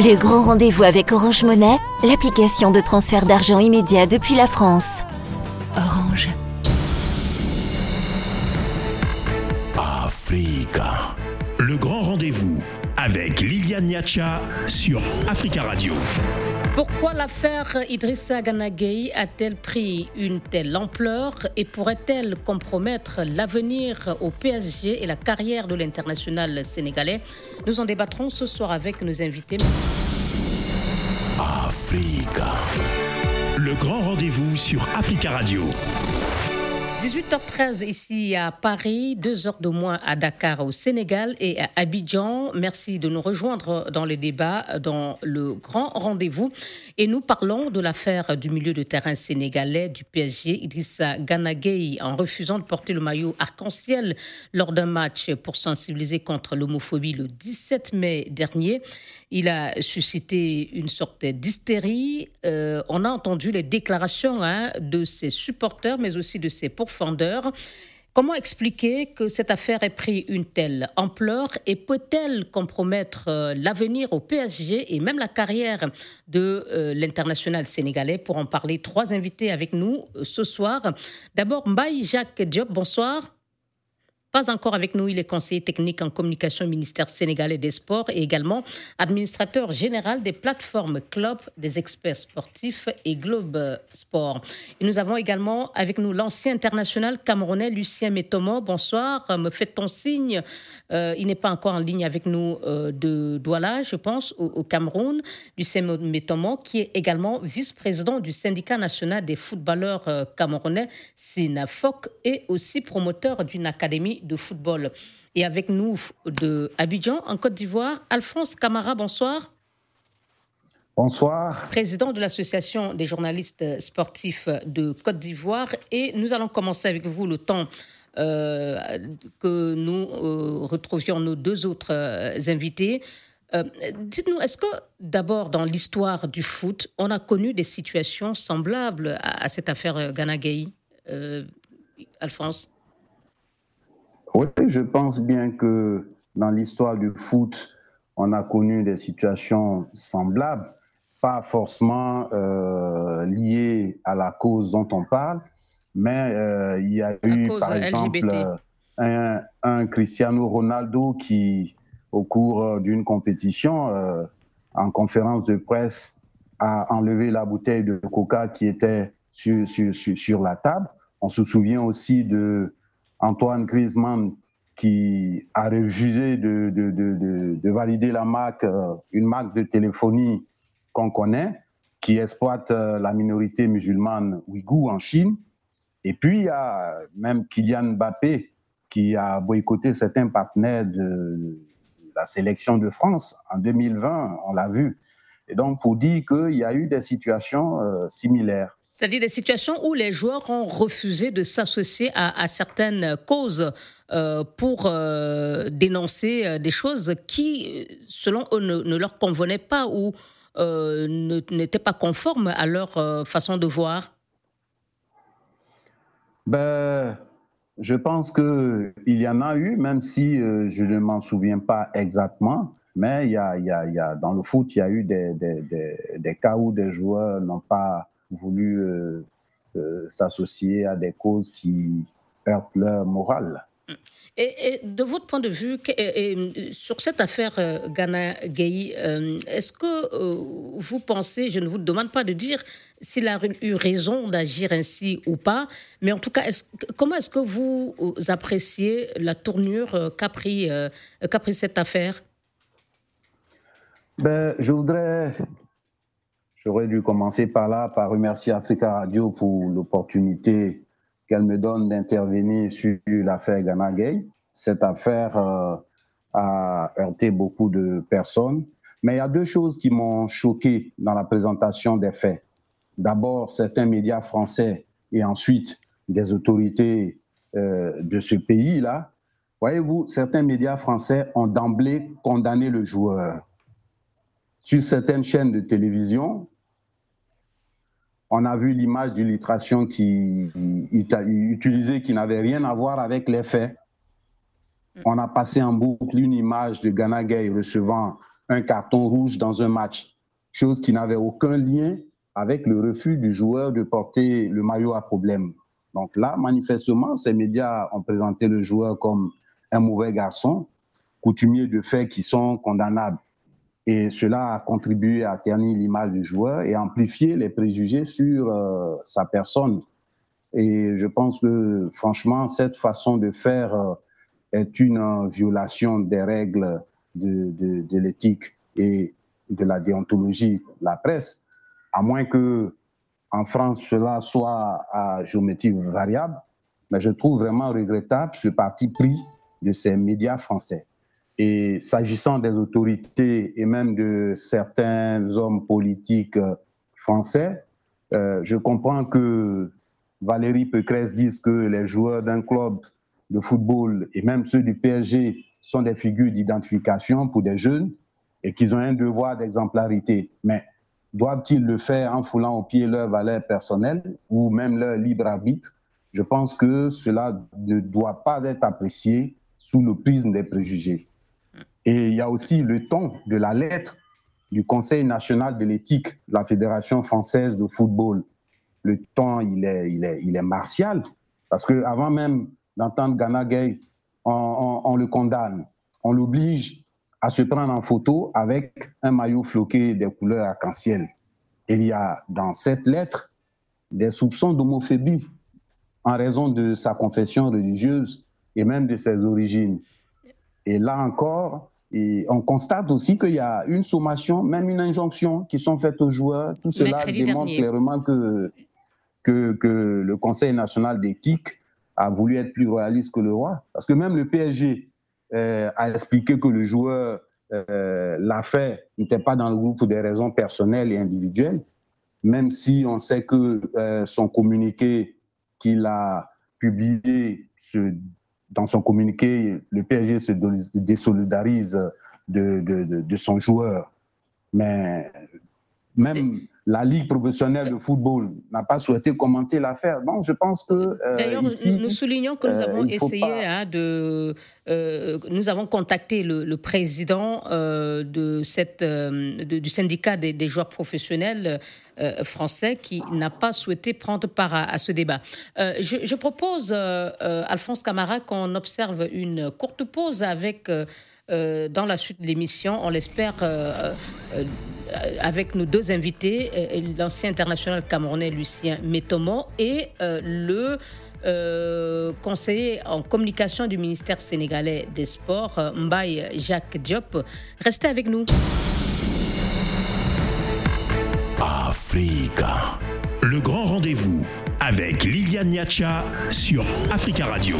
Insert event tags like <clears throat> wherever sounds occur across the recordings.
Le grand rendez-vous avec Orange Monnaie, l'application de transfert d'argent immédiat depuis la France. Orange. Africa. Le grand rendez-vous avec Liliane Niacha sur Africa Radio. Pourquoi l'affaire Idrissa Ganagay a-t-elle pris une telle ampleur et pourrait-elle compromettre l'avenir au PSG et la carrière de l'international sénégalais? Nous en débattrons ce soir avec nos invités. Le grand rendez-vous sur Africa Radio. 18h13 ici à Paris, 2 heures de moins à Dakar au Sénégal et à Abidjan. Merci de nous rejoindre dans le débat, dans le grand rendez-vous. Et nous parlons de l'affaire du milieu de terrain sénégalais du PSG, Idrissa Ganagay, en refusant de porter le maillot arc-en-ciel lors d'un match pour sensibiliser contre l'homophobie le 17 mai dernier. Il a suscité une sorte d'hystérie. Euh, on a entendu les déclarations hein, de ses supporters, mais aussi de ses pourfendeurs. Comment expliquer que cette affaire ait pris une telle ampleur et peut-elle compromettre euh, l'avenir au PSG et même la carrière de euh, l'international sénégalais? Pour en parler, trois invités avec nous ce soir. D'abord, Mbaye Jacques Diop, bonsoir. Pas encore avec nous, il est conseiller technique en communication au ministère sénégalais des Sports et également administrateur général des plateformes Club, des experts sportifs et Globe Sport. Et nous avons également avec nous l'ancien international camerounais Lucien Métomo. Bonsoir, me fait-on signe euh, Il n'est pas encore en ligne avec nous euh, de Douala, je pense, au, Cameroun. Lucien Métomo, qui est également vice-président du syndicat national des footballeurs euh, camerounais, SINAFOC, et aussi promoteur d'une académie de football. Et avec nous de Abidjan, en Côte d'Ivoire, Alphonse Camara, bonsoir. Bonsoir. Président de l'Association des journalistes sportifs de Côte d'Ivoire. Et nous allons commencer avec vous le temps euh, que nous euh, retrouvions nos deux autres euh, invités. Dites-nous, est-ce que d'abord dans l'histoire du foot, on a connu des situations semblables à, cette affaire Ghana Alphonse? Oui, je pense bien que dans l'histoire du foot, on a connu des situations semblables, pas forcément euh, liées à la cause dont on parle, mais euh, il y a eu, par exemple, un, Cristiano Ronaldo qui, au cours d'une compétition, euh, en conférence de presse, a enlevé la bouteille de coca qui était sur, sur, sur la table. On se souvient aussi de Antoine Griezmann qui a refusé de, de, de, de valider la marque, euh, une marque de téléphonie qu'on connaît, qui exploite euh, la minorité musulmane ouïghour en Chine. Et puis, il y a même Kylian Mbappé qui a boycotté certains partenaires de la sélection de France en 2020, on l'a vu. Et donc, pour dire qu'il y a eu des situations euh, similaires. C'est-à-dire des situations où les joueurs ont refusé de s'associer à, certaines causes euh, pour euh, dénoncer euh, des choses qui, selon eux, ne, leur convenaient pas ou n'étaient pas conformes à leur façon de voir ben, Je pense qu'il y en a eu, même si je ne m'en souviens pas exactement. Mais il y a, y a, dans le foot, il y a eu des, des cas où des joueurs n'ont pas voulu euh, euh, s'associer à des causes qui heurtent leur morale. Et, de votre point de vue, sur cette affaire euh, Ghana Gay, est-ce que vous pensez, je ne vous demande pas de dire s'il a eu raison d'agir ainsi ou pas, mais en tout cas, comment est-ce que vous appréciez la tournure qu'a pris, qu pris cette affaire? Ben, Je voudrais J'aurais dû commencer par là, par remercier Africa Radio pour l'opportunité qu'elle me donne d'intervenir sur l'affaire Ghana Gay. Cette affaire euh, a heurté beaucoup de personnes, mais il y a deux choses qui m'ont choqué dans la présentation des faits. D'abord, certains médias français et ensuite des autorités euh, de ce pays-là. Voyez-vous, certains médias français ont d'emblée condamné le joueur. Sur certaines chaînes de télévision, on a vu l'image d'illustration qui utilisée qui n'avait rien à voir avec les faits. On a passé en boucle une image de Ghana Gay recevant un carton rouge dans un match, chose qui n'avait aucun lien avec le refus du joueur de porter le maillot à problème. Donc là, manifestement, ces médias ont présenté le joueur comme un mauvais garçon, coutumier de faits qui sont condamnables. Et cela a contribué à ternir l'image du joueur et amplifier les préjugés sur euh, sa personne. Et je pense que, franchement, cette façon de faire euh, est une violation des règles de l'éthique et de la déontologie de la presse, à moins que en France cela soit à géométrie variable. Mais je trouve vraiment regrettable ce parti pris de ces médias français. Et s'agissant des autorités et même de certains hommes politiques français, euh, je comprends que Valérie Pécresse dise que les joueurs d'un club de football et même ceux du PSG sont des figures d'identification pour des jeunes et qu'ils ont un devoir d'exemplarité. Mais doivent-ils le faire en foulant au pied leur valeur personnelle ou même leur libre arbitre? Je pense que cela ne doit pas être apprécié sous le prisme des préjugés. Et il y a aussi le ton de la lettre du Conseil national de l'éthique de la Fédération française de football. Le ton, il est, il est, il est martial, parce qu'avant même d'entendre Ghana Gay, on, le condamne. On l'oblige à se prendre en photo avec un maillot floqué des couleurs arc-en-ciel. Il y a dans cette lettre des soupçons d'homophobie en raison de sa confession religieuse et même de ses origines. Et là encore, on constate aussi qu'il y a une sommation, même une injonction qui sont faites aux joueurs. Tout cela démontre clairement que, que, que, le Conseil national d'éthique a voulu être plus royaliste que le roi. Parce que même le PSG euh, a expliqué que le joueur euh, l'a fait, n'était pas dans le groupe pour des raisons personnelles et individuelles, même si on sait que euh, son communiqué qu'il a publié, dans son communiqué, le PSG se désolidarise de, de, son joueur. Mais même la Ligue professionnelle de football n'a pas souhaité commenter l'affaire. Donc, je pense que. Euh, D'ailleurs, nous soulignons que nous euh, avons essayé hein, de. Euh, nous avons contacté le, président de cette, du syndicat des, joueurs professionnels français qui n'a pas souhaité prendre part à, ce débat. Je, je, propose, Alphonse Camara, qu'on observe une courte pause avec. Dans la suite de l'émission, on l'espère euh, avec nos deux invités, euh, l'ancien international camerounais Lucien Métomo et euh, le conseiller en communication du ministère sénégalais des Sports, Mbaye Jacques Diop. Restez avec nous. Africa. Le grand rendez-vous avec Liliane Niacha sur Africa Radio.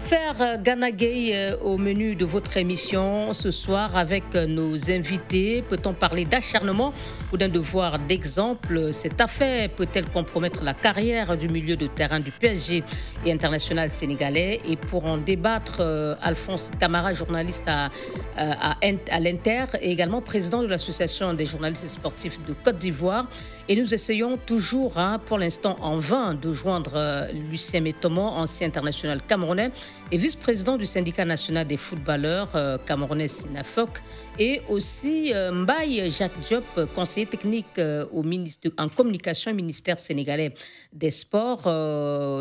Affaire Ghana Gay euh, au menu de votre émission ce soir avec euh, nos invités. Peut-on parler d'acharnement ou d'un devoir d'exemple? Cette affaire peut-elle compromettre la carrière du milieu de terrain du PSG et international sénégalais? Et pour en débattre, euh, Alphonse Camara, journaliste à, à, l'Inter et également président de l'Association des journalistes sportifs de Côte d'Ivoire. Et nous essayons toujours, hein, pour l'instant en vain, de joindre Lucien Métomo, ancien international camerounais et vice-président du syndicat national des footballeurs euh, camerounais Sinafoc, et aussi euh, Mbaye Jacques Diop, conseiller technique ministre, en communication au ministère sénégalais des Sports.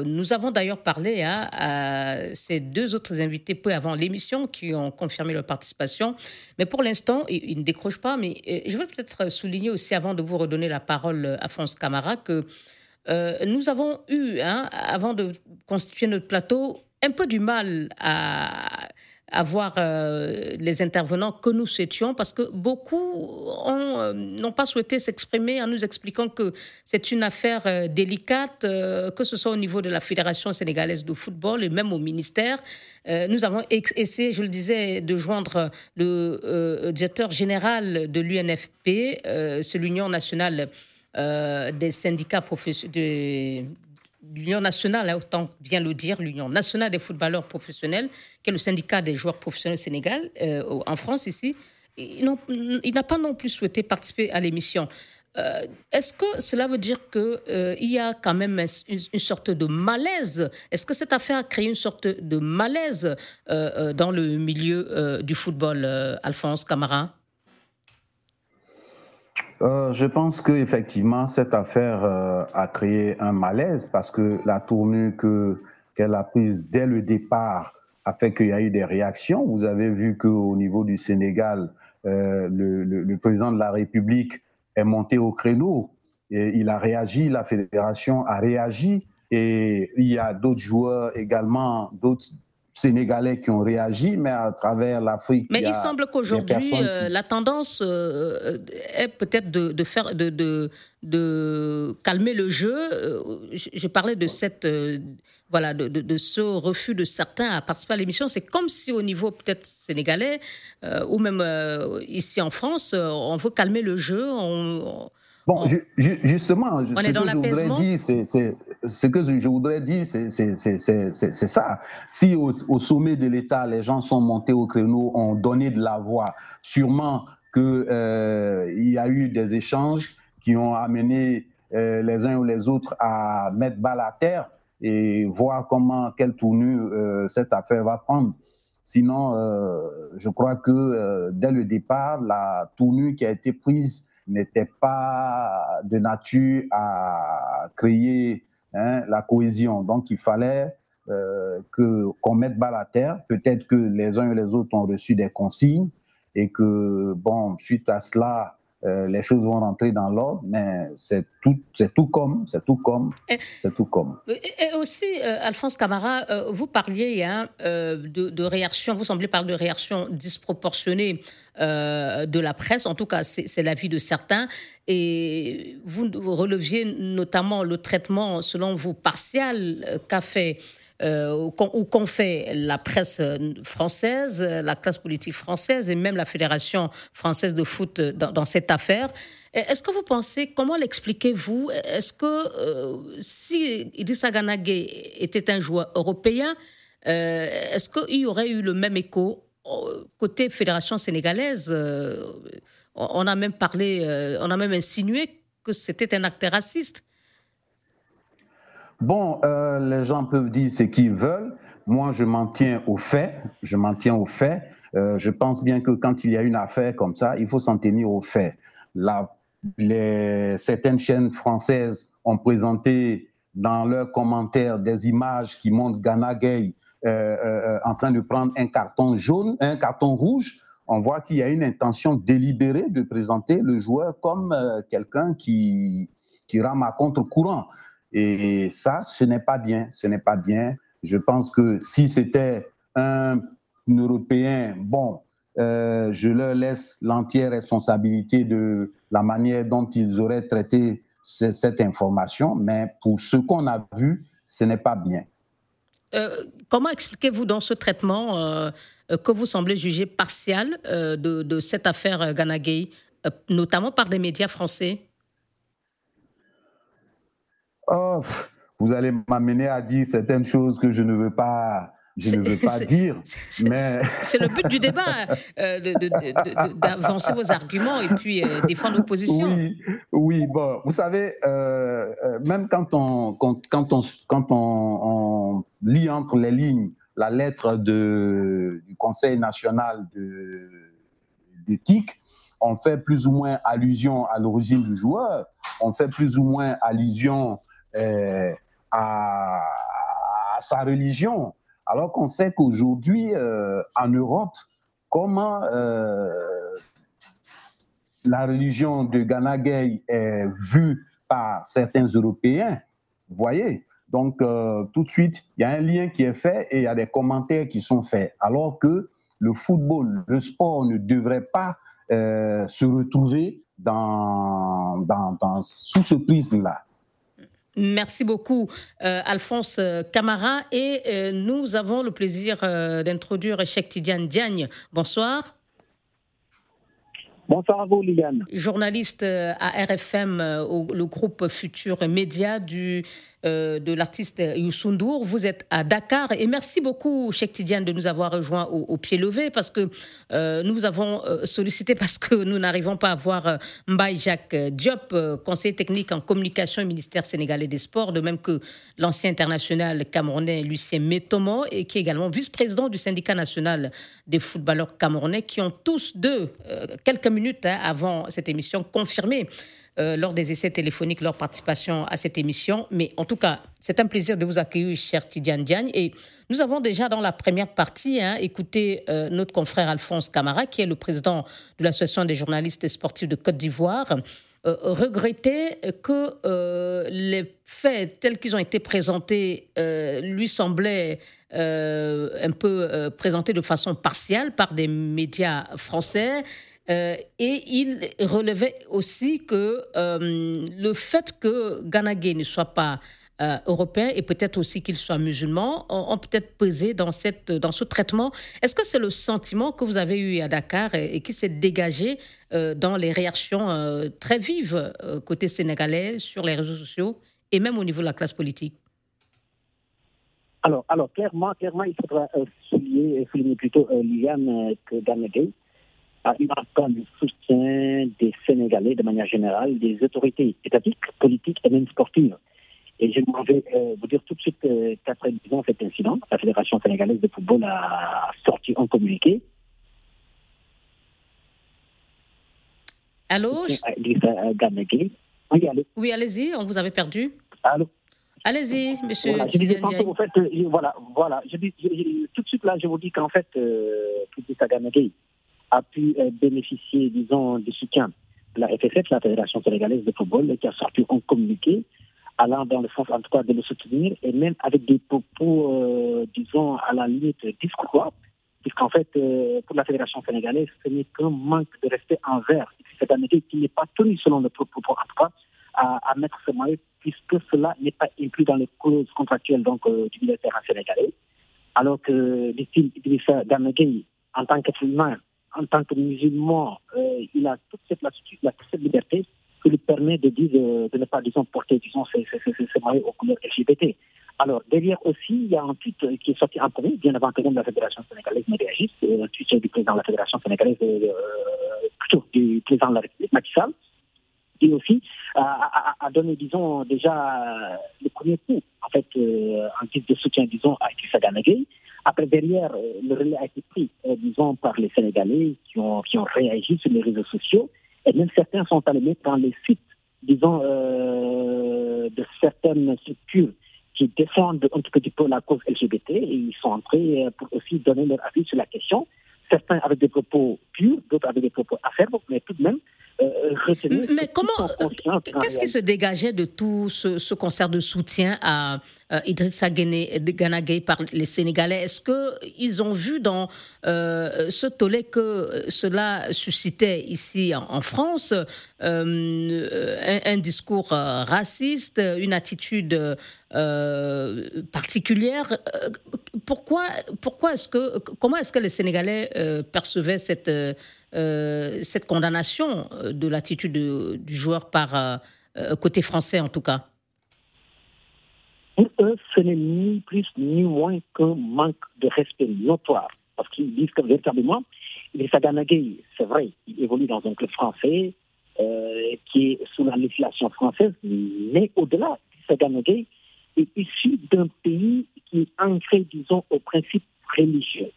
nous avons d'ailleurs parlé hein, à ces deux autres invités peu avant l'émission qui ont confirmé leur participation. Mais pour l'instant, ils ne décrochent pas. Mais je veux peut-être souligner aussi, avant de vous redonner la parole, à France Camara, que euh, nous avons eu, hein, avant de constituer notre plateau, un peu du mal à, avoir euh, les intervenants que nous souhaitions parce que beaucoup euh, n'ont pas souhaité s'exprimer en nous expliquant que c'est une affaire délicate, que ce soit au niveau de la Fédération sénégalaise de football et même au ministère. nous avons essayé, je le disais, de joindre le directeur général de l'UNFP, c'est l'Union nationale euh, des syndicats de l'Union nationale, hein, autant bien le dire, l'Union nationale des footballeurs professionnels, qui est le syndicat des joueurs professionnels Sénégal, euh, en France ici, il n'a pas non plus souhaité participer à l'émission. Euh, est-ce que cela veut dire qu'il y a quand même une, sorte de malaise? Est-ce que cette affaire a créé une sorte de malaise dans le milieu du football, Alphonse Camara? Euh, Je pense qu'effectivement, cette affaire euh, a créé un malaise parce que la tournure que, qu'elle a prise dès le départ a fait qu'il y a eu des réactions. Vous avez vu qu'au niveau du Sénégal, euh, le, président de la République est monté au créneau. Il a réagi, la fédération a réagi. Et il y a d'autres joueurs également, d'autres Sénégalais qui ont réagi, mais à travers l'Afrique. Mais il, semble qu'aujourd'hui, euh, la tendance euh, est peut-être de, faire, de, de, calmer le jeu. Euh, je, parlais de cette, voilà, de, ce refus de certains à participer à l'émission. C'est comme si au niveau peut-être sénégalais ou même ici en France, on veut calmer le jeu. On, Bon, justement, ce, que je voudrais dire, c'est, ce que je voudrais dire, c'est ça. Si au, sommet de l'État, les gens sont montés au créneau, ont donné de la voix, sûrement qu'il euh, y a eu des échanges qui ont amené euh, les uns ou les autres à mettre balle à terre et voir comment, quelle tournure euh, cette affaire va prendre. Sinon, je crois que dès le départ, la tournure qui a été prise n'était pas de nature à créer hein, la cohésion. Donc il fallait euh, que qu'on mette balle à terre. Peut-être que les uns et les autres ont reçu des consignes et que bon, suite à cela, euh, les choses vont rentrer dans l'ordre, mais c'est tout, c'est tout comme, c'est tout comme, c'est tout comme. Et, aussi, euh, Alphonse Camara, euh, vous parliez hein, de, de réaction, vous semblez parler de réaction disproportionnée de la presse, en tout cas, c'est l'avis de certains, et vous, vous, releviez notamment le traitement, selon vous, partial qu'a fait euh, ou qu'ont fait la presse française, la classe politique française et même la Fédération française de foot dans, cette affaire. Est-ce que vous pensez, comment l'expliquez-vous? Est-ce que euh, si Idrissa Ganagé était un joueur européen, euh, est-ce qu'il y aurait eu le même écho côté Fédération sénégalaise? On a même parlé, on a même insinué que c'était un acte raciste. Bon, euh, les gens peuvent dire ce qu'ils veulent. Moi, je m'en tiens aux faits. Je m'en tiens aux faits. Euh, je pense bien que quand il y a une affaire comme ça, il faut s'en tenir aux faits. Les, certaines chaînes françaises ont présenté dans leurs commentaires des images qui montrent Ghana Gay euh, euh, en train de prendre un carton jaune, un carton rouge. On voit qu'il y a une intention délibérée de présenter le joueur comme euh, quelqu'un qui, qui rame à contre-courant. Et ça, ce n'est pas bien. Ce n'est pas bien. Je pense que si c'était un Européen, bon, euh, je leur laisse l'entière responsabilité de la manière dont ils auraient traité cette information, mais pour ce qu'on a vu, ce n'est pas bien. Euh, comment expliquez-vous dans ce traitement euh, que vous semblez juger partial de, cette affaire Ganagay, notamment par des médias français? Oh, vous allez m'amener à dire certaines choses que je ne veux pas, je ne veux pas dire. Mais c'est le but du débat, euh, d'avancer vos arguments et puis euh, défendre vos positions. Oui, oui. Bon, vous savez, euh, même quand on quand, on quand on, lit entre les lignes la lettre de, du Conseil national d'éthique, on fait plus ou moins allusion à l'origine du joueur, on fait plus ou moins allusion euh, à, sa religion. Alors qu'on sait qu'aujourd'hui, euh, en Europe, comment euh, la religion de Ghana Gay est vue par certains Européens, voyez? Donc, tout de suite, il y a un lien qui est fait et il y a des commentaires qui sont faits. Alors que le football, le sport ne devrait pas se retrouver dans, dans, sous ce prisme-là. Merci beaucoup, euh, Alphonse Camara. Et euh, nous avons le plaisir euh, d'introduire Cheikh Tidiane Diagne. Bonsoir. Bonsoir à vous, Liliane. Journaliste à RFM, au, le groupe Futur Média du euh, de l'artiste Youssou Ndour. Vous êtes à Dakar et merci beaucoup, Cheikh Tidiane, de nous avoir rejoints au, pied levé parce que euh, nous vous avons euh, sollicité <laughs> parce que nous n'arrivons pas à voir Mbaye Jacques Diop, conseiller technique en communication au ministère sénégalais des Sports, de même que l'ancien international camerounais Lucien Metomo et qui est également vice-président du syndicat national des footballeurs camerounais qui ont tous deux, quelques minutes hein, avant cette émission, confirmé euh, lors des essais téléphoniques leur participation à cette émission. Mais en tout cas, c'est un plaisir de vous accueillir, cher Tidiane Diagne. Et nous avons déjà dans la première partie hein, écouté euh, notre confrère Alphonse Camara, qui est le président de l'Association des journalistes sportifs de Côte d'Ivoire. Euh, regretter que les faits tels qu'ils ont été présentés lui semblaient un peu présentés de façon partielle par des médias français euh, et il relevait aussi que euh, le fait que Ganagé ne soit pas euh, européen et peut-être aussi qu'il soit musulman ont, peut-être pesé dans, ce traitement. Est-ce que c'est le sentiment que vous avez eu à Dakar et, qui s'est dégagé dans les réactions très vives côté sénégalais sur les réseaux sociaux et même au niveau de la classe politique? Alors, alors clairement, clairement, il faudra souligner plutôt Liane que Ganagé il a le soutien des Sénégalais de manière générale, des autorités étatiques, politiques et même sportives. Et je vais euh, vous dire tout de suite euh, qu'après cet incident, la Fédération sénégalaise de football a sorti un communiqué. Allô? Euh, Oui, allez. Oui, allez-y, on vous avait perdu. Allô? Allez-y, monsieur. Voilà, je, disais, en fait, voilà, voilà, je dis, tout de suite là, je vous dis qu'en fait, euh, Idrissa a pu euh, bénéficier, disons, du soutien de la FFF, la Fédération sénégalaise de football, qui a sorti un communiqué allant dans le sens, en tout cas, de le soutenir, et même avec des propos, euh, disons, à la limite discours, puisqu'en fait, euh, pour la Fédération sénégalaise, ce n'est qu'un manque de respect envers cette année qui n'est pas tenu, selon le propos, en tout cas, à, mettre ce moyen, puisque cela n'est pas inclus dans les clauses contractuelles donc, du militaire sénégalais. Alors que, dit-il, Idrissa Gamegei, en tant qu'être humain, en tant que musulman, euh, il a toute cette latitude, il a toute cette liberté qui lui permet de dire de, ne pas, disons, porter, disons, ses, maillots aux couleurs LGBT. Alors, derrière aussi, il y a un tweet qui est sorti en premier, bien avant que la Fédération sénégalaise ne réagisse, euh, un tweet du président de la Fédération sénégalaise, euh, plutôt du président de la République, Macky Sall, qui aussi a, donné, disons, déjà le premier coup, en fait, en guise de soutien, disons, à Idrissa Ganagay. Après, derrière, euh, le relais a été pris, euh, disons, par les Sénégalais qui ont, qui ont réagi sur les réseaux sociaux. Et même certains sont allés mettre dans les sites, disons, euh, de certaines structures qui défendent un petit peu la cause LGBT et ils sont entrés pour aussi donner leur avis sur la question. Certains avec des propos purs, d'autres avec des propos acerbes, mais tout de même, euh, Mais comment, qu'est-ce qui se dégageait de tout ce, concert de soutien à euh, Idrissa Ganagay par les Sénégalais? Est-ce qu'ils ont vu dans euh, ce tollé que cela suscitait ici en, France un, discours raciste, une attitude particulière? Pourquoi, pourquoi est-ce que, comment est-ce que les Sénégalais percevaient cette euh, cette condamnation euh, de l'attitude du joueur par euh, côté français en tout cas Pour eux, ce n'est ni plus ni moins qu'un manque de respect notoire. Parce qu'ils disent que véritablement, les Saganagay, c'est vrai, il évolue dans un club français qui est sous la législation française, mais au-delà, Saganagay est issu d'un pays qui est ancré, disons, au principe religieux.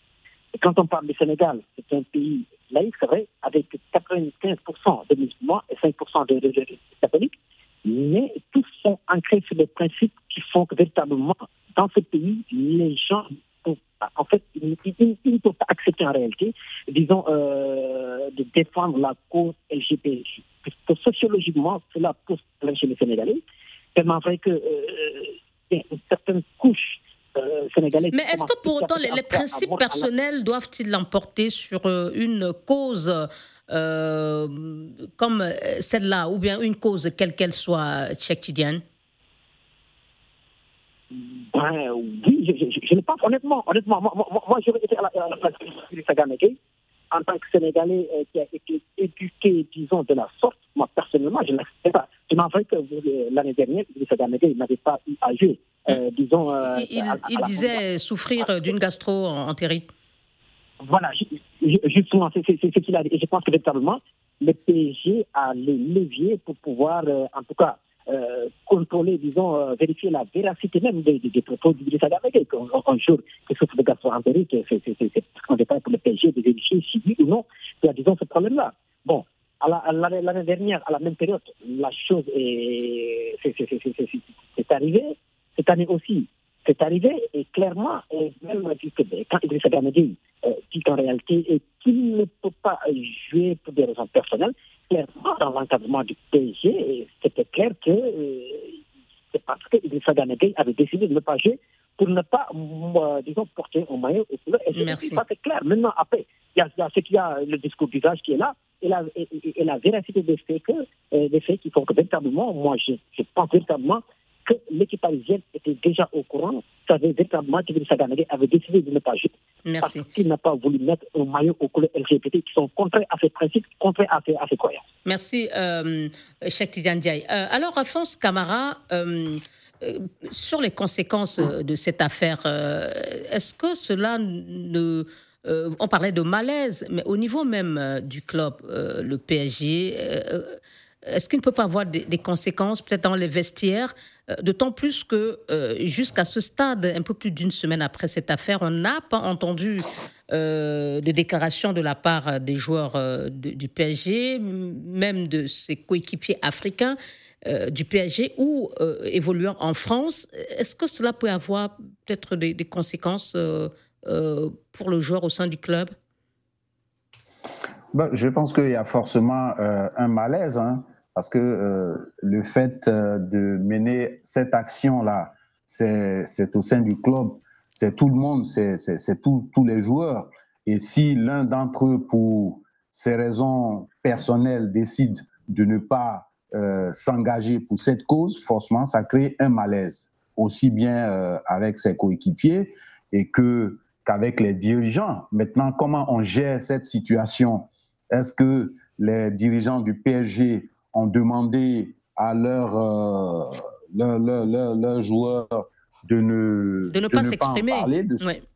Et quand on parle du Sénégal, c'est un pays laïque, c'est vrai, avec 95% de musulmans et 5% de, catholiques, mais tous sont ancrés sur des principes qui font que véritablement, dans ce pays, les gens, en fait, ils, ne peuvent pas accepter en réalité, disons, euh, de défendre la cause LGBT. Puisque sociologiquement, cela pose problème chez les Sénégalais, tellement vrai que euh, une certaine couche euh, Mais est-ce que pour autant les, principes personnels doivent-ils l'emporter sur euh, une cause euh, comme celle-là, ou bien une cause quelle qu'elle soit, tchèque-tidienne ben, Oui, je, je, ne pense honnêtement. honnêtement moi, moi, moi j'aurais été à la, place en tant que Sénégalais qui a été éduqué, disons, de la sorte. Moi, personnellement, je ne l'accepte pas. Tu m'as que l'année dernière, Idrissa n'avait pas eu à jouer. Disons, il, disait souffrir d'une gastro-entérite. Voilà, justement, c'est ce qu'il a dit. Et je pense que véritablement, le PSG a les leviers pour pouvoir, en tout cas, euh, contrôler, disons, euh, vérifier la véracité même des, des, des propos d'Idrissa Gabagay. Un jour, que soit de gastro-entérique, c'est un détail pour le PSG de vérifier si oui ou non il y a, disons, ce problème-là. Bon, l'année dernière, à la même période, la chose est, c'est arrivé. Cette année aussi, c'est arrivé et clairement, et même quand Idrissa Gabagay euh, dit qu'en réalité qu'il ne peut pas jouer pour des raisons personnelles, clairement, dans l'encadrement du PSG, c'était clair que euh, c'est parce que Idrissa avait décidé de ne pas jouer pour ne pas, euh, disons, porter un maillot au couleur. Et c'est clair. Maintenant, après, il y a, ce qu'il y a le discours d'usage qui est là et la, et, la véracité des faits, que, euh, des faits qui font que véritablement, moi, je, je pense véritablement que l'équipe parisienne était déjà au courant, savait véritablement qu'Idrissa Ganegay avait décidé de ne pas jouer. Merci. Parce qu'il n'a pas voulu mettre un maillot au couleur LGBT qui sont contraires à ses principes, contraires à ses, à ses croyances. Merci, euh, Cheikh Ndiaye. Euh, alors, Alphonse Camara, euh, euh, sur les conséquences de cette affaire, est-ce que cela ne. on parlait de malaise, mais au niveau même du club, le PSG, est-ce qu'il ne peut pas avoir des, conséquences peut-être dans les vestiaires D'autant plus que jusqu'à ce stade, un peu plus d'une semaine après cette affaire, on n'a pas entendu euh, de déclarations de la part des joueurs euh, du PSG, même de ses coéquipiers africains euh, du PSG ou évoluant en France. Est-ce que cela peut avoir peut-être des, conséquences pour le joueur au sein du club? Ben, Je pense qu'il y a forcément un malaise, hein, parce que le fait de mener cette action-là, c'est au sein du club c'est tout le monde, c'est tous les joueurs. Et si l'un d'entre eux, pour ses raisons personnelles, décide de ne pas euh, s'engager pour cette cause, forcément, ça crée un malaise, aussi bien euh, avec ses coéquipiers et qu'avec les dirigeants. Maintenant, comment on gère cette situation? Est-ce que les dirigeants du PSG ont demandé à leurs euh, leur, joueurs de ne, de ne pas s'exprimer.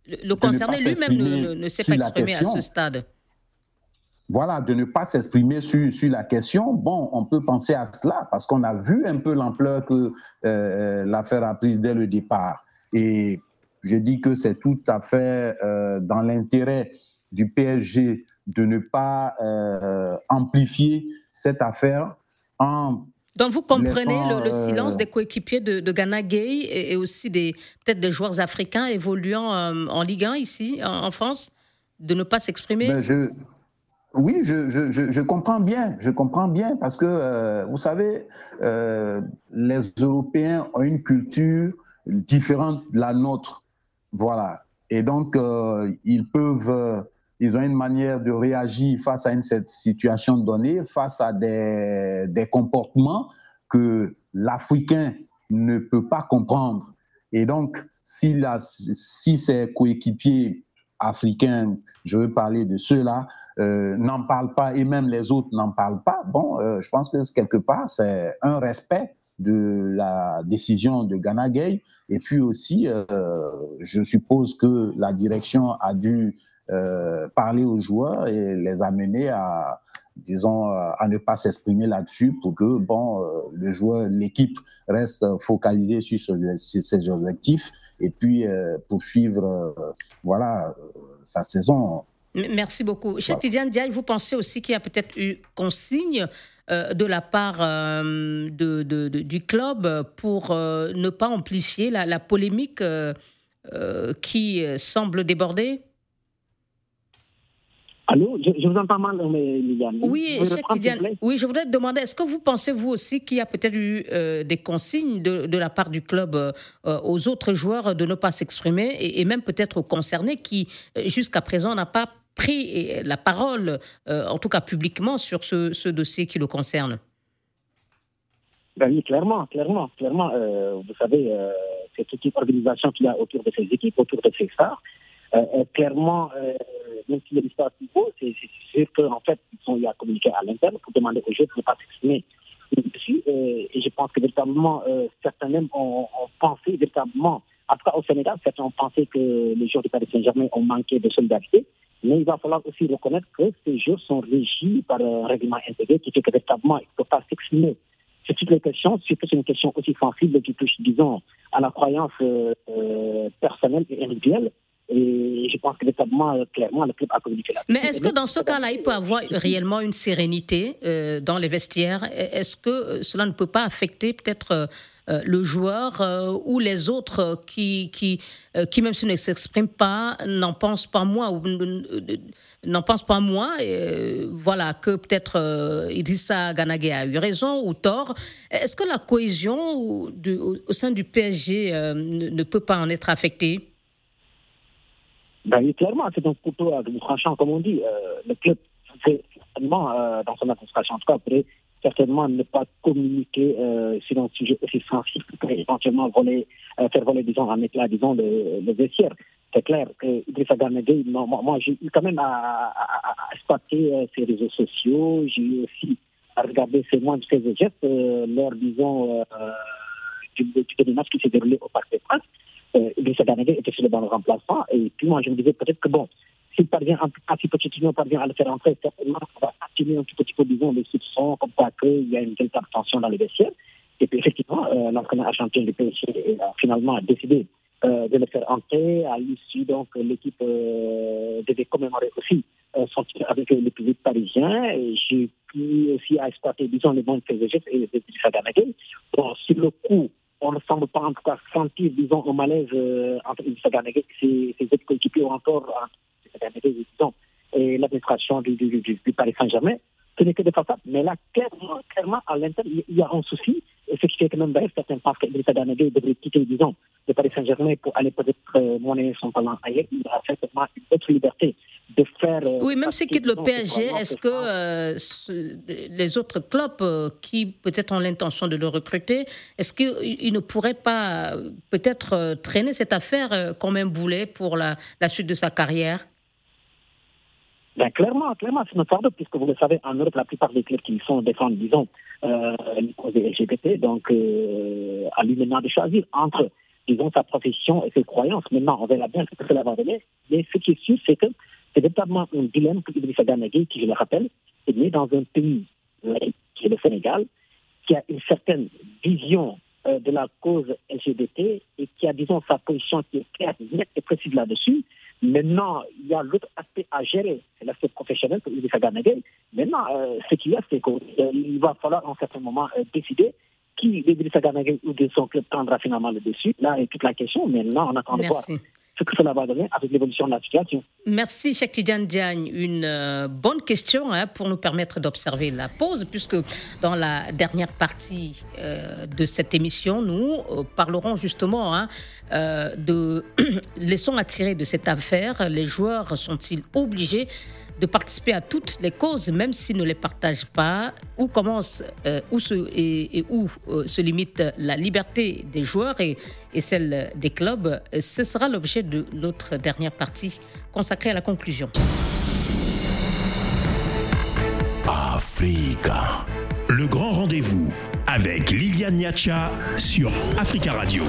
Le, concerné lui-même ne, ne s'est pas exprimé à ce stade. Voilà, de ne pas s'exprimer sur, sur, la question. Bon, on peut penser à cela parce qu'on a vu un peu l'ampleur que euh, l'affaire a prise dès le départ. Et je dis que c'est tout à fait euh, dans l'intérêt du PSG de ne pas euh, amplifier cette affaire en donc vous comprenez le, silence euh, des coéquipiers de, Ghana Gay et, aussi des peut-être des joueurs africains évoluant euh, en Ligue 1 ici en, France de ne pas s'exprimer? Ben, je, oui, je, je, comprends bien, je comprends bien parce que euh, vous savez, les Européens ont une culture différente de la nôtre, voilà, et donc ils peuvent ils ont une manière de réagir face à une situation donnée, face à des, des comportements que l'Africain ne peut pas comprendre. Et donc, si, la, si ses coéquipiers africains, je veux parler de ceux-là, euh, n'en parlent pas et même les autres n'en parlent pas, bon, euh, je pense que quelque part, c'est un respect de la décision de Ghana Gay. Et puis aussi, euh, je suppose que la direction a dû euh, parler aux joueurs et les amener à, disons, à ne pas s'exprimer là-dessus pour que, bon, euh, le joueur, l'équipe reste focalisée sur, ses objectifs et puis euh, poursuivre, voilà, sa saison. Merci beaucoup. Voilà. Tidiane Diaye, vous pensez aussi qu'il y a peut-être eu consigne de la part de, du club pour ne pas amplifier la, la polémique qui semble déborder? Allô, je, vous entends mal, Liliane. Oui, oui, je voudrais te demander, est-ce que vous pensez, vous aussi, qu'il y a peut-être eu euh, des consignes de, la part du club euh, aux autres joueurs de ne pas s'exprimer et, même peut-être aux concernés qui, euh, jusqu'à présent, n'ont pas pris la parole, en tout cas publiquement, sur ce, dossier qui le concerne? Ben oui, clairement, clairement, clairement. vous savez, c'est toute une organisation qu'il y a autour de ces équipes, autour de ces stars. clairement, même si l'histoire c'est sûr qu'en fait, ils sont, il y a communiqué à l'interne pour demander aux jeunes de ne pas s'exprimer dessus. et je pense que véritablement, certains même ont, pensé véritablement, en tout cas au Sénégal, certains ont pensé que les joueurs du Paris Saint-Germain ont manqué de solidarité. Mais il va falloir aussi reconnaître que ces jours sont régis par un règlement intégré qui fait que véritablement, il ne peut pas s'exprimer sur toutes les questions, surtout c'est une question aussi sensible qui touche, disons, à la croyance euh, personnelle et individuelle. Et je pense que euh, clairement, le club a communiqué là. Mais est-ce que dans ce cas-là, il peut avoir réellement une sérénité euh, dans les vestiaires? Est-ce que cela ne peut pas affecter peut-être euh, le joueur euh, ou les autres qui, qui, euh, qui même s'ils ne s'expriment pas, n'en pensent pas moins ou n'en pensent pas moins. Et, voilà, que peut-être Idrissa Ganagé a eu raison ou tort? Est-ce que la cohésion au, sein du PSG ne, peut pas en être affectée? Ben, clairement, c'est un couteau à double tranchant, comme on dit. le club, c'est dans son administration, en tout cas, après certainement ne pas communiquer euh, sur un sujet aussi sensible que éventuellement voler, euh, faire voler, disons, en éclat, disons, le, le vestiaire. C'est clair que Idrissa Ganagé, moi, moi j'ai eu quand même à, à, exploiter euh, ses réseaux sociaux, j'ai eu aussi à regarder ses moindres gestes lors, disons, du, du, match qui s'est déroulé au Parc des Princes. Idrissa Ganagé était sur le banc remplaçant, et puis moi je me disais peut-être que bon, s'il parvient, cas, si Pochettino parvient à le faire entrer, certainement, ça va attirer un petit peu, disons, les soupçons, comme quoi qu'il y a une véritable tension dans les vestiaires. Et puis, effectivement, euh, l'entraîneur argentin du PSG a finalement décidé euh, de le faire entrer. À l'issue, donc, l'équipe euh, devait commémorer aussi euh, son titre avec le public parisien. Et j'ai pu aussi exploiter, disons, les bons faits et les Ganagé. Bon, sur le coup, on ne semble pas en tout cas sentir, disons, un malaise euh, entre Idrissa Ganagé et ses, autres coéquipiers ou encore et l'administration du, du, du, Paris Saint-Germain. Ce n'est que des façades. Mais là, clairement, clairement à l'intérieur, il y a un souci. Ce qui fait que même d'ailleurs, certains pensent qu'Idrissa Ganagé devrait quitter, disons, le Paris Saint-Germain pour aller peut-être euh, monnayer son talent ailleurs. Il aura certainement une autre liberté de faire. Euh, oui, même s'il quitte le PSG, est-ce que euh, les autres clubs euh, qui peut-être ont l'intention de le recruter, est-ce qu'ils ne pourraient pas peut-être traîner cette affaire comme un boulet pour la, la suite de sa carrière? Ben, clairement, clairement, c'est notre puisque vous le savez, en Europe, la plupart des clubs qui sont défendent, disons, causes LGBT, donc euh, à lui maintenant de choisir entre, disons, sa profession et ses croyances. Maintenant, on verra bien ce que cela va donner. Mais ce qui est sûr, c'est que c'est véritablement un dilemme que Idrissa Ganagé, qui, je le rappelle, est né dans un pays qui est le Sénégal, qui a une certaine vision euh, de la cause LGBT et qui a, disons, sa position qui est claire, nette et précise là-dessus. Maintenant, il y a l'autre aspect à gérer, c'est l'aspect professionnel pour Idrissa Ganagé. Maintenant, euh, ce qu'il y a, c'est qu'il va falloir, en certain moment, euh, décider qui d'Idrissa Ganagé ou de son club prendra finalement le dessus. Là est toute la question. Maintenant, on attend de voir ce que cela va donner avec l'évolution de la situation. Merci, Cheikh Diagne. Une euh, bonne question hein, pour nous permettre d'observer la pause, puisque dans la dernière partie euh, de cette émission, nous euh, parlerons justement hein, de <clears throat> leçons à tirer de cette affaire. Les joueurs sont-ils obligés de participer à toutes les causes, même s'ils ne les partagent pas, où commence euh, où se, et, où euh, se limite la liberté des joueurs et, celle des clubs. Ce sera l'objet de notre dernière partie consacrée à la conclusion. Africa. Le grand rendez-vous avec Liliane Niacha sur Africa Radio.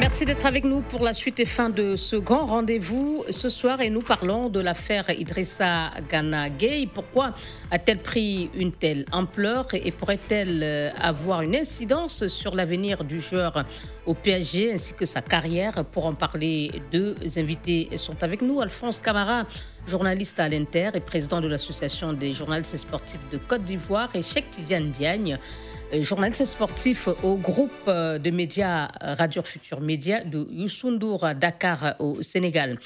Merci d'être avec nous pour la suite et fin de ce grand rendez-vous ce soir et nous parlons de l'affaire Idrissa Gana Gay. Pourquoi a-t-elle pris une telle ampleur et pourrait-elle euh, avoir une incidence sur l'avenir du joueur au PSG ainsi que sa carrière? Pour en parler, deux invités sont avec nous. Alphonse Camara, journaliste à l'Inter et président de l'Association des journalistes sportifs de Côte d'Ivoire et Cheikh Tidiane Diagne journaliste sportif au groupe euh, de médias euh, Radio Futur Média de Youssoundour à Dakar au Sénégal.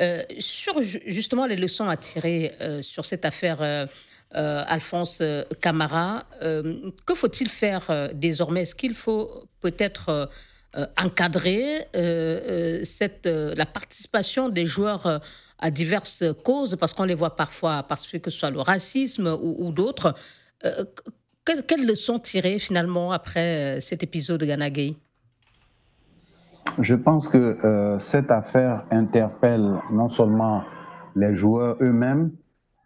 Euh, sur justement les leçons à tirer sur cette affaire Alphonse Camara, que faut-il faire désormais? Est-ce qu'il faut peut-être encadrer cette, la participation des joueurs à diverses causes, parce qu'on les voit parfois parce que ce soit le racisme ou d'autres. Quelles leçons tirer finalement après euh, cet épisode de Ghana Je pense que euh, cette affaire interpelle non seulement les joueurs eux-mêmes,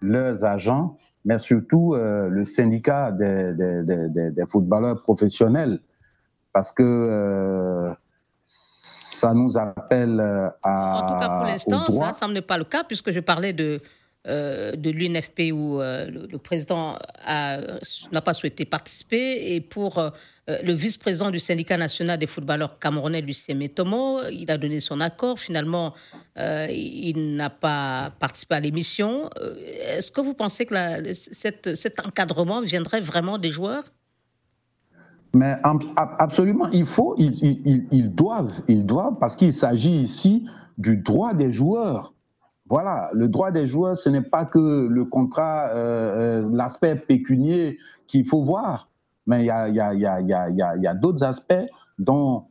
leurs agents, mais surtout le syndicat des, des, footballeurs professionnels, parce que ça nous appelle à. En tout cas, pour l'instant, ça ne semble pas le cas, puisque je parlais de euh, de l'UNFP où euh, le, président n'a pas souhaité participer. Et pour euh, le vice-président du syndicat national des footballeurs camerounais, Lucien Metomo, il a donné son accord. Finalement, il n'a pas participé à l'émission. Est-ce que vous pensez que cet encadrement viendrait vraiment des joueurs? Mais absolument, il faut, ils doivent, ils doivent, parce qu'il s'agit ici du droit des joueurs. Voilà, le droit des joueurs, ce n'est pas que le contrat, euh, euh, l'aspect pécunier qu'il faut voir, mais il y a, d'autres aspects dont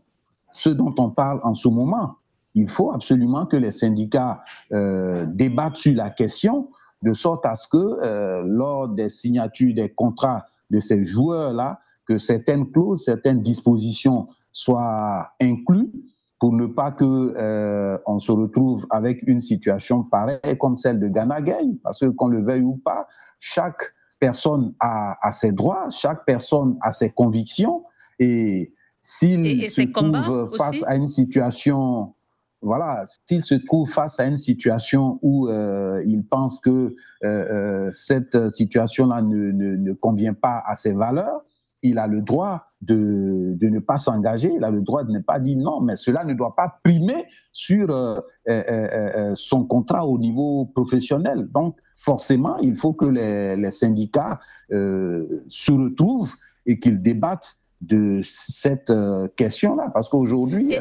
ceux dont on parle en ce moment. Il faut absolument que les syndicats euh, débattent sur la question, de sorte à ce que lors des signatures des contrats de ces joueurs-là, que certaines clauses, certaines dispositions soient incluses pour ne pas que euh, on se retrouve avec une situation pareille comme celle de Ghana Gay, parce que qu'on le veuille ou pas, chaque personne a, a, ses droits, chaque personne a ses convictions, et s'il se trouve face à une situation, voilà, s'il se trouve face à une situation où euh, il pense que euh, euh cette situation-là ne, ne, ne convient pas à ses valeurs, il a le droit de, de ne pas s'engager, il a le droit de ne pas dire non, mais cela ne doit pas primer sur euh, euh, euh, son contrat au niveau professionnel. Donc, forcément, il faut que les, les syndicats se retrouvent et qu'ils débattent de cette question-là, parce qu'aujourd'hui,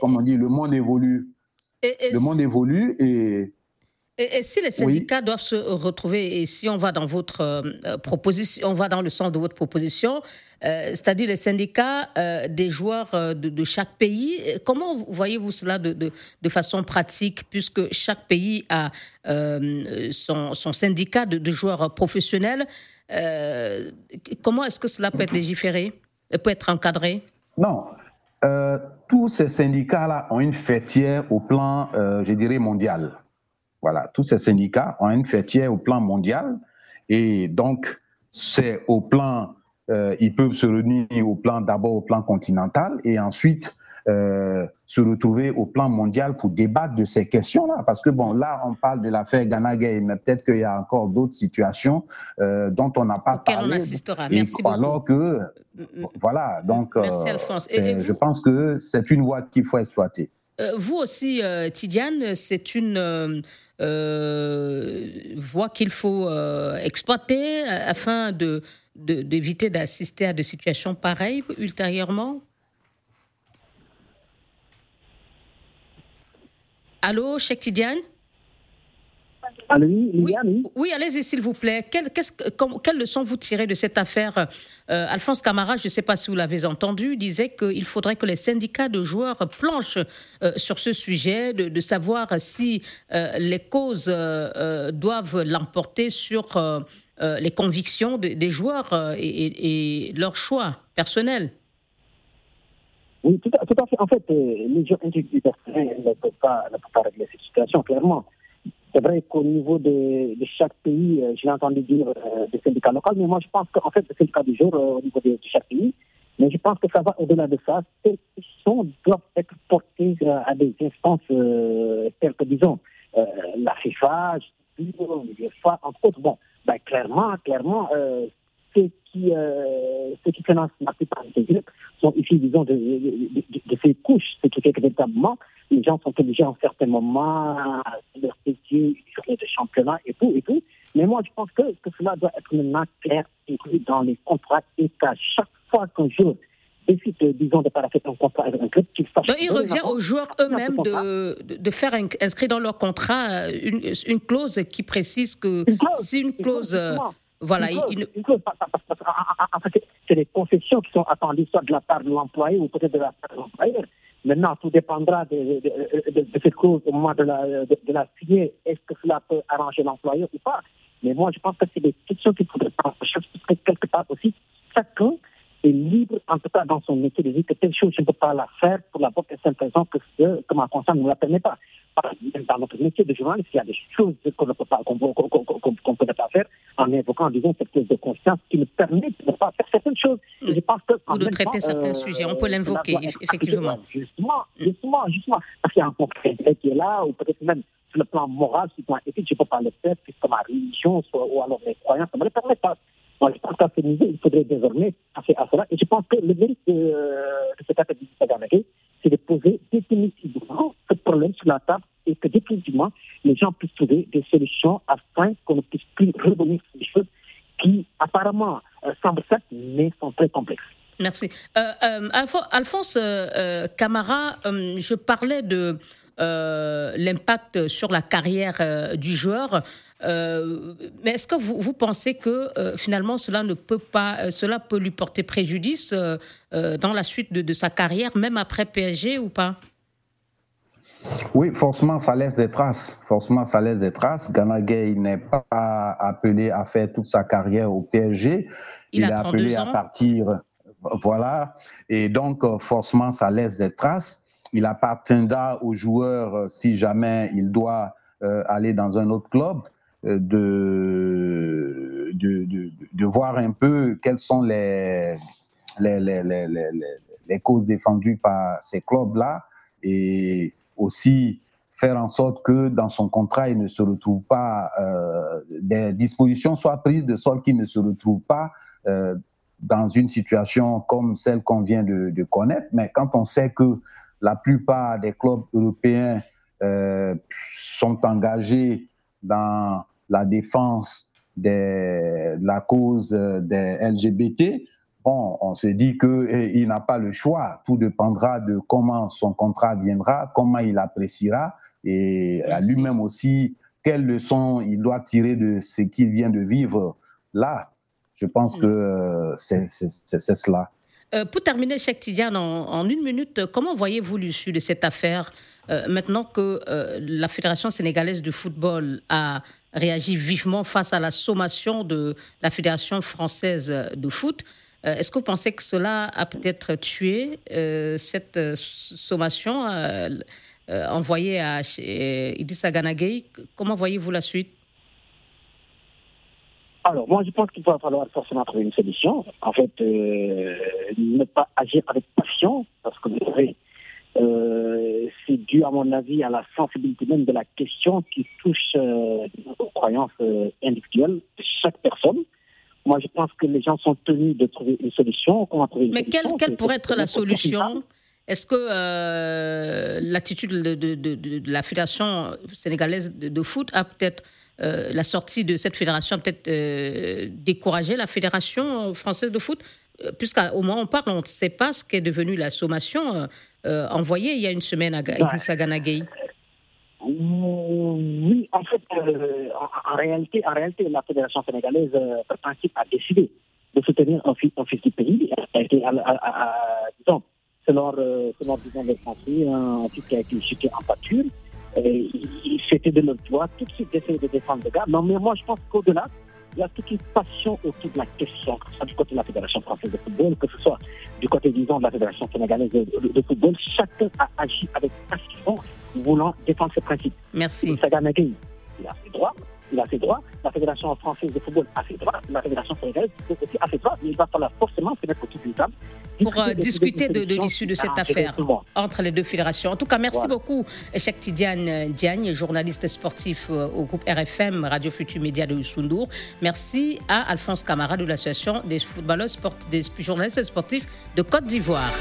comme on dit, le monde évolue. le monde évolue et et, si les syndicats doivent se retrouver, et si on va dans votre euh, proposition, on va dans le sens de votre proposition, euh, c'est-à-dire les syndicats euh, des joueurs de, chaque pays, comment voyez-vous cela de, de, façon pratique, puisque chaque pays a son, son, syndicat de, joueurs professionnels Comment est-ce que cela peut être légiféré, peut être encadré? Non. tous ces syndicats-là ont une fêtière au plan, je dirais, mondial. Voilà, tous ces syndicats ont une fêtière au plan mondial et donc c'est au plan, euh, ils peuvent se réunir au plan d'abord au plan continental et ensuite euh, se retrouver au plan mondial pour débattre de ces questions-là. Parce que bon, là, on parle de l'affaire Ghana Gay, mais peut-être qu'il y a encore d'autres situations euh, dont on n'a pas parlé. on assistera. Merci beaucoup. Alors que, voilà, donc, Merci, Alphonse. Et je pense que c'est une voie qu'il faut exploiter. vous aussi, Tidiane, c'est une euh, voie qu'il faut euh, exploiter euh, afin de, d'éviter d'assister à des situations pareilles ultérieurement? Allô, Cheikh Tidiane? Oui, allez-y, s'il vous plaît. Quelle, quelle, leçon vous tirez de cette affaire? Euh, Alphonse Camara, je ne sais pas si vous l'avez entendu, disait qu'il faudrait que les syndicats de joueurs planchent euh, sur ce sujet, de, savoir si euh, les causes doivent l'emporter sur les convictions des joueurs et, leurs choix personnels. Oui, tout à, fait. En fait, les gens personnels ne peuvent pas régler cette situation, clairement. C'est vrai qu'au niveau de, chaque pays, euh, j'ai entendu dire euh, des syndicats locaux, mais moi je pense qu'en fait, le syndicat du jour euh, au niveau de, chaque pays, mais je pense que ça va au-delà de ça. Ces questions doivent être portées à des instances telles que, disons, la FIFA, l'UEFA, entre autres. Bon, ben, clairement, clairement, ceux qui, ceux qui financent la plupart des groupes sont issus, disons, de, de, ces couches, ce qui fait que véritablement, les gens sont obligés en certains moments de leur payer journée de championnat et tout, et tout. Mais moi, je pense que, que cela doit être maintenant clair, inclus dans les contrats et qu'à chaque fois qu'un jour décide, disons, de paraître un contrat avec un club, qu'il fasse. Donc, il revient aux joueurs eux-mêmes de, de, faire inscrire dans leur contrat une, une clause qui précise que si une clause. Voilà, une clause, c'est les concessions qui sont attendues soit de la part de l'employé ou peut-être de la part de l'employeur. Maintenant, tout dépendra de, cette clause au moment de la, de, la signer. Est-ce que cela peut arranger l'employeur ou pas? Mais moi, je pense que c'est des questions qu'il faudrait que quelque part aussi, chacun est libre, en tout cas dans son métier, de dire que telle chose, je ne peux pas la faire pour la bonne et simple raison que, que ma conscience ne me la permet pas. Dans notre métier de journaliste, il y a des choses qu'on ne peut pas, qu'on, peut pas faire en invoquant, disons, cette crise de conscience qui nous permet de ne pas faire certaines choses. je pense que, Ou de traiter certains sujets. On peut l'invoquer, effectivement. Justement, justement, justement. Parce qu'il y a un conflit qui est là, ou peut-être même sur le plan moral, sur le plan éthique, je ne peux pas le faire, puisque ma religion, ou alors mes croyances, ça ne me le permet pas. Ce niveau, il faudrait désormais passer à cela. Et je pense que le mérite de, de cet appel du c'est de poser définitivement ce problème sur la table et que définitivement, les gens puissent trouver des solutions afin qu'on ne puisse plus revenir sur des choses qui apparemment euh, semblent simples, mais sont très complexes. Merci. Euh, euh, Alphonse Camara, je parlais de l'impact sur la carrière du joueur. Mais est-ce que vous, vous, pensez que finalement cela ne peut pas, cela peut lui porter préjudice dans la suite de, de, sa carrière, même après PSG ou pas? Oui, forcément, ça laisse des traces. Forcément, ça laisse des traces. Ghana n'est pas appelé à faire toute sa carrière au PSG. Il, est appelé à partir. Voilà. Et donc, forcément, ça laisse des traces. Il appartiendra au joueur, euh, si jamais il doit euh, aller dans un autre club, euh, de, de, de, voir un peu quelles sont les, les, les, les, les causes défendues par ces clubs-là. Et aussi faire en sorte que dans son contrat, il ne se retrouve pas, euh, des dispositions soient prises de sorte qu'il ne se retrouve pas euh, dans une situation comme celle qu'on vient de, connaître. Mais quand on sait que la plupart des clubs européens sont engagés dans la défense des, de la cause des LGBT, Bon, on se dit qu'il eh, n'a pas le choix. Tout dépendra de comment son contrat viendra, comment il appréciera et à lui-même aussi quelles leçons il doit tirer de ce qu'il vient de vivre là. Je pense mm. que euh, c'est cela. Euh, pour terminer, Cheikh Tidiane, en, une minute, comment voyez-vous l'issue de cette affaire euh, maintenant que la Fédération sénégalaise de football a réagi vivement face à la sommation de la Fédération française de foot euh, est-ce que vous pensez que cela a peut-être tué euh, cette euh, sommation envoyée à Idrissa Ganagay Comment voyez-vous la suite? Alors, moi, je pense qu'il va falloir forcément trouver une solution. En fait, ne pas agir avec passion, parce que vous savez, c'est dû, à mon avis, à la sensibilité même de la question qui touche aux croyances individuelles de chaque personne. Moi, je pense que les gens sont tenus de trouver une solution. Mais quelle, pourrait être la solution? Est-ce que euh, l'attitude de, la Fédération sénégalaise de, foot a peut-être, euh, la sortie de cette fédération a peut-être euh, découragé la Fédération française de foot Puisqu'au moment où on parle, on ne sait pas ce qu'est devenu la sommation envoyée il y a une semaine à Idrissa Ganagay. Oui, en fait, euh, en, réalité, en réalité, la Fédération sénégalaise, euh, par principe, a décidé de soutenir un un fils du pays. A été, à, à, disons, selon, euh, selon disons, les Français, un fils qui a été jeté en pâture. C'était de notre droit tout de suite d'essayer de défendre le gars. Non, mais moi, je pense qu'au-delà, il y a toute une passion autour de la question, que ce soit du côté de la Fédération française de football, que ce soit du côté, disons, de la Fédération sénégalaise de, football. Chacun a agi avec passion, voulant défendre ses principes. Merci. il a ses droits, il a ses droits, la Fédération française de football a ses droits, la Fédération sénégalaise aussi a ses droits, mais il va falloir forcément se mettre autour d'une table. Pour euh, discuter de, l'issue de cette affaire entre les deux fédérations. En tout cas, merci beaucoup, Echek Tidiane Diagne, journaliste sportif euh, au groupe RFM, Radio Futur Média de Usundour. Merci à Alphonse Camara de l'Association des footballeurs sportifs, des journalistes sportifs de Côte d'Ivoire.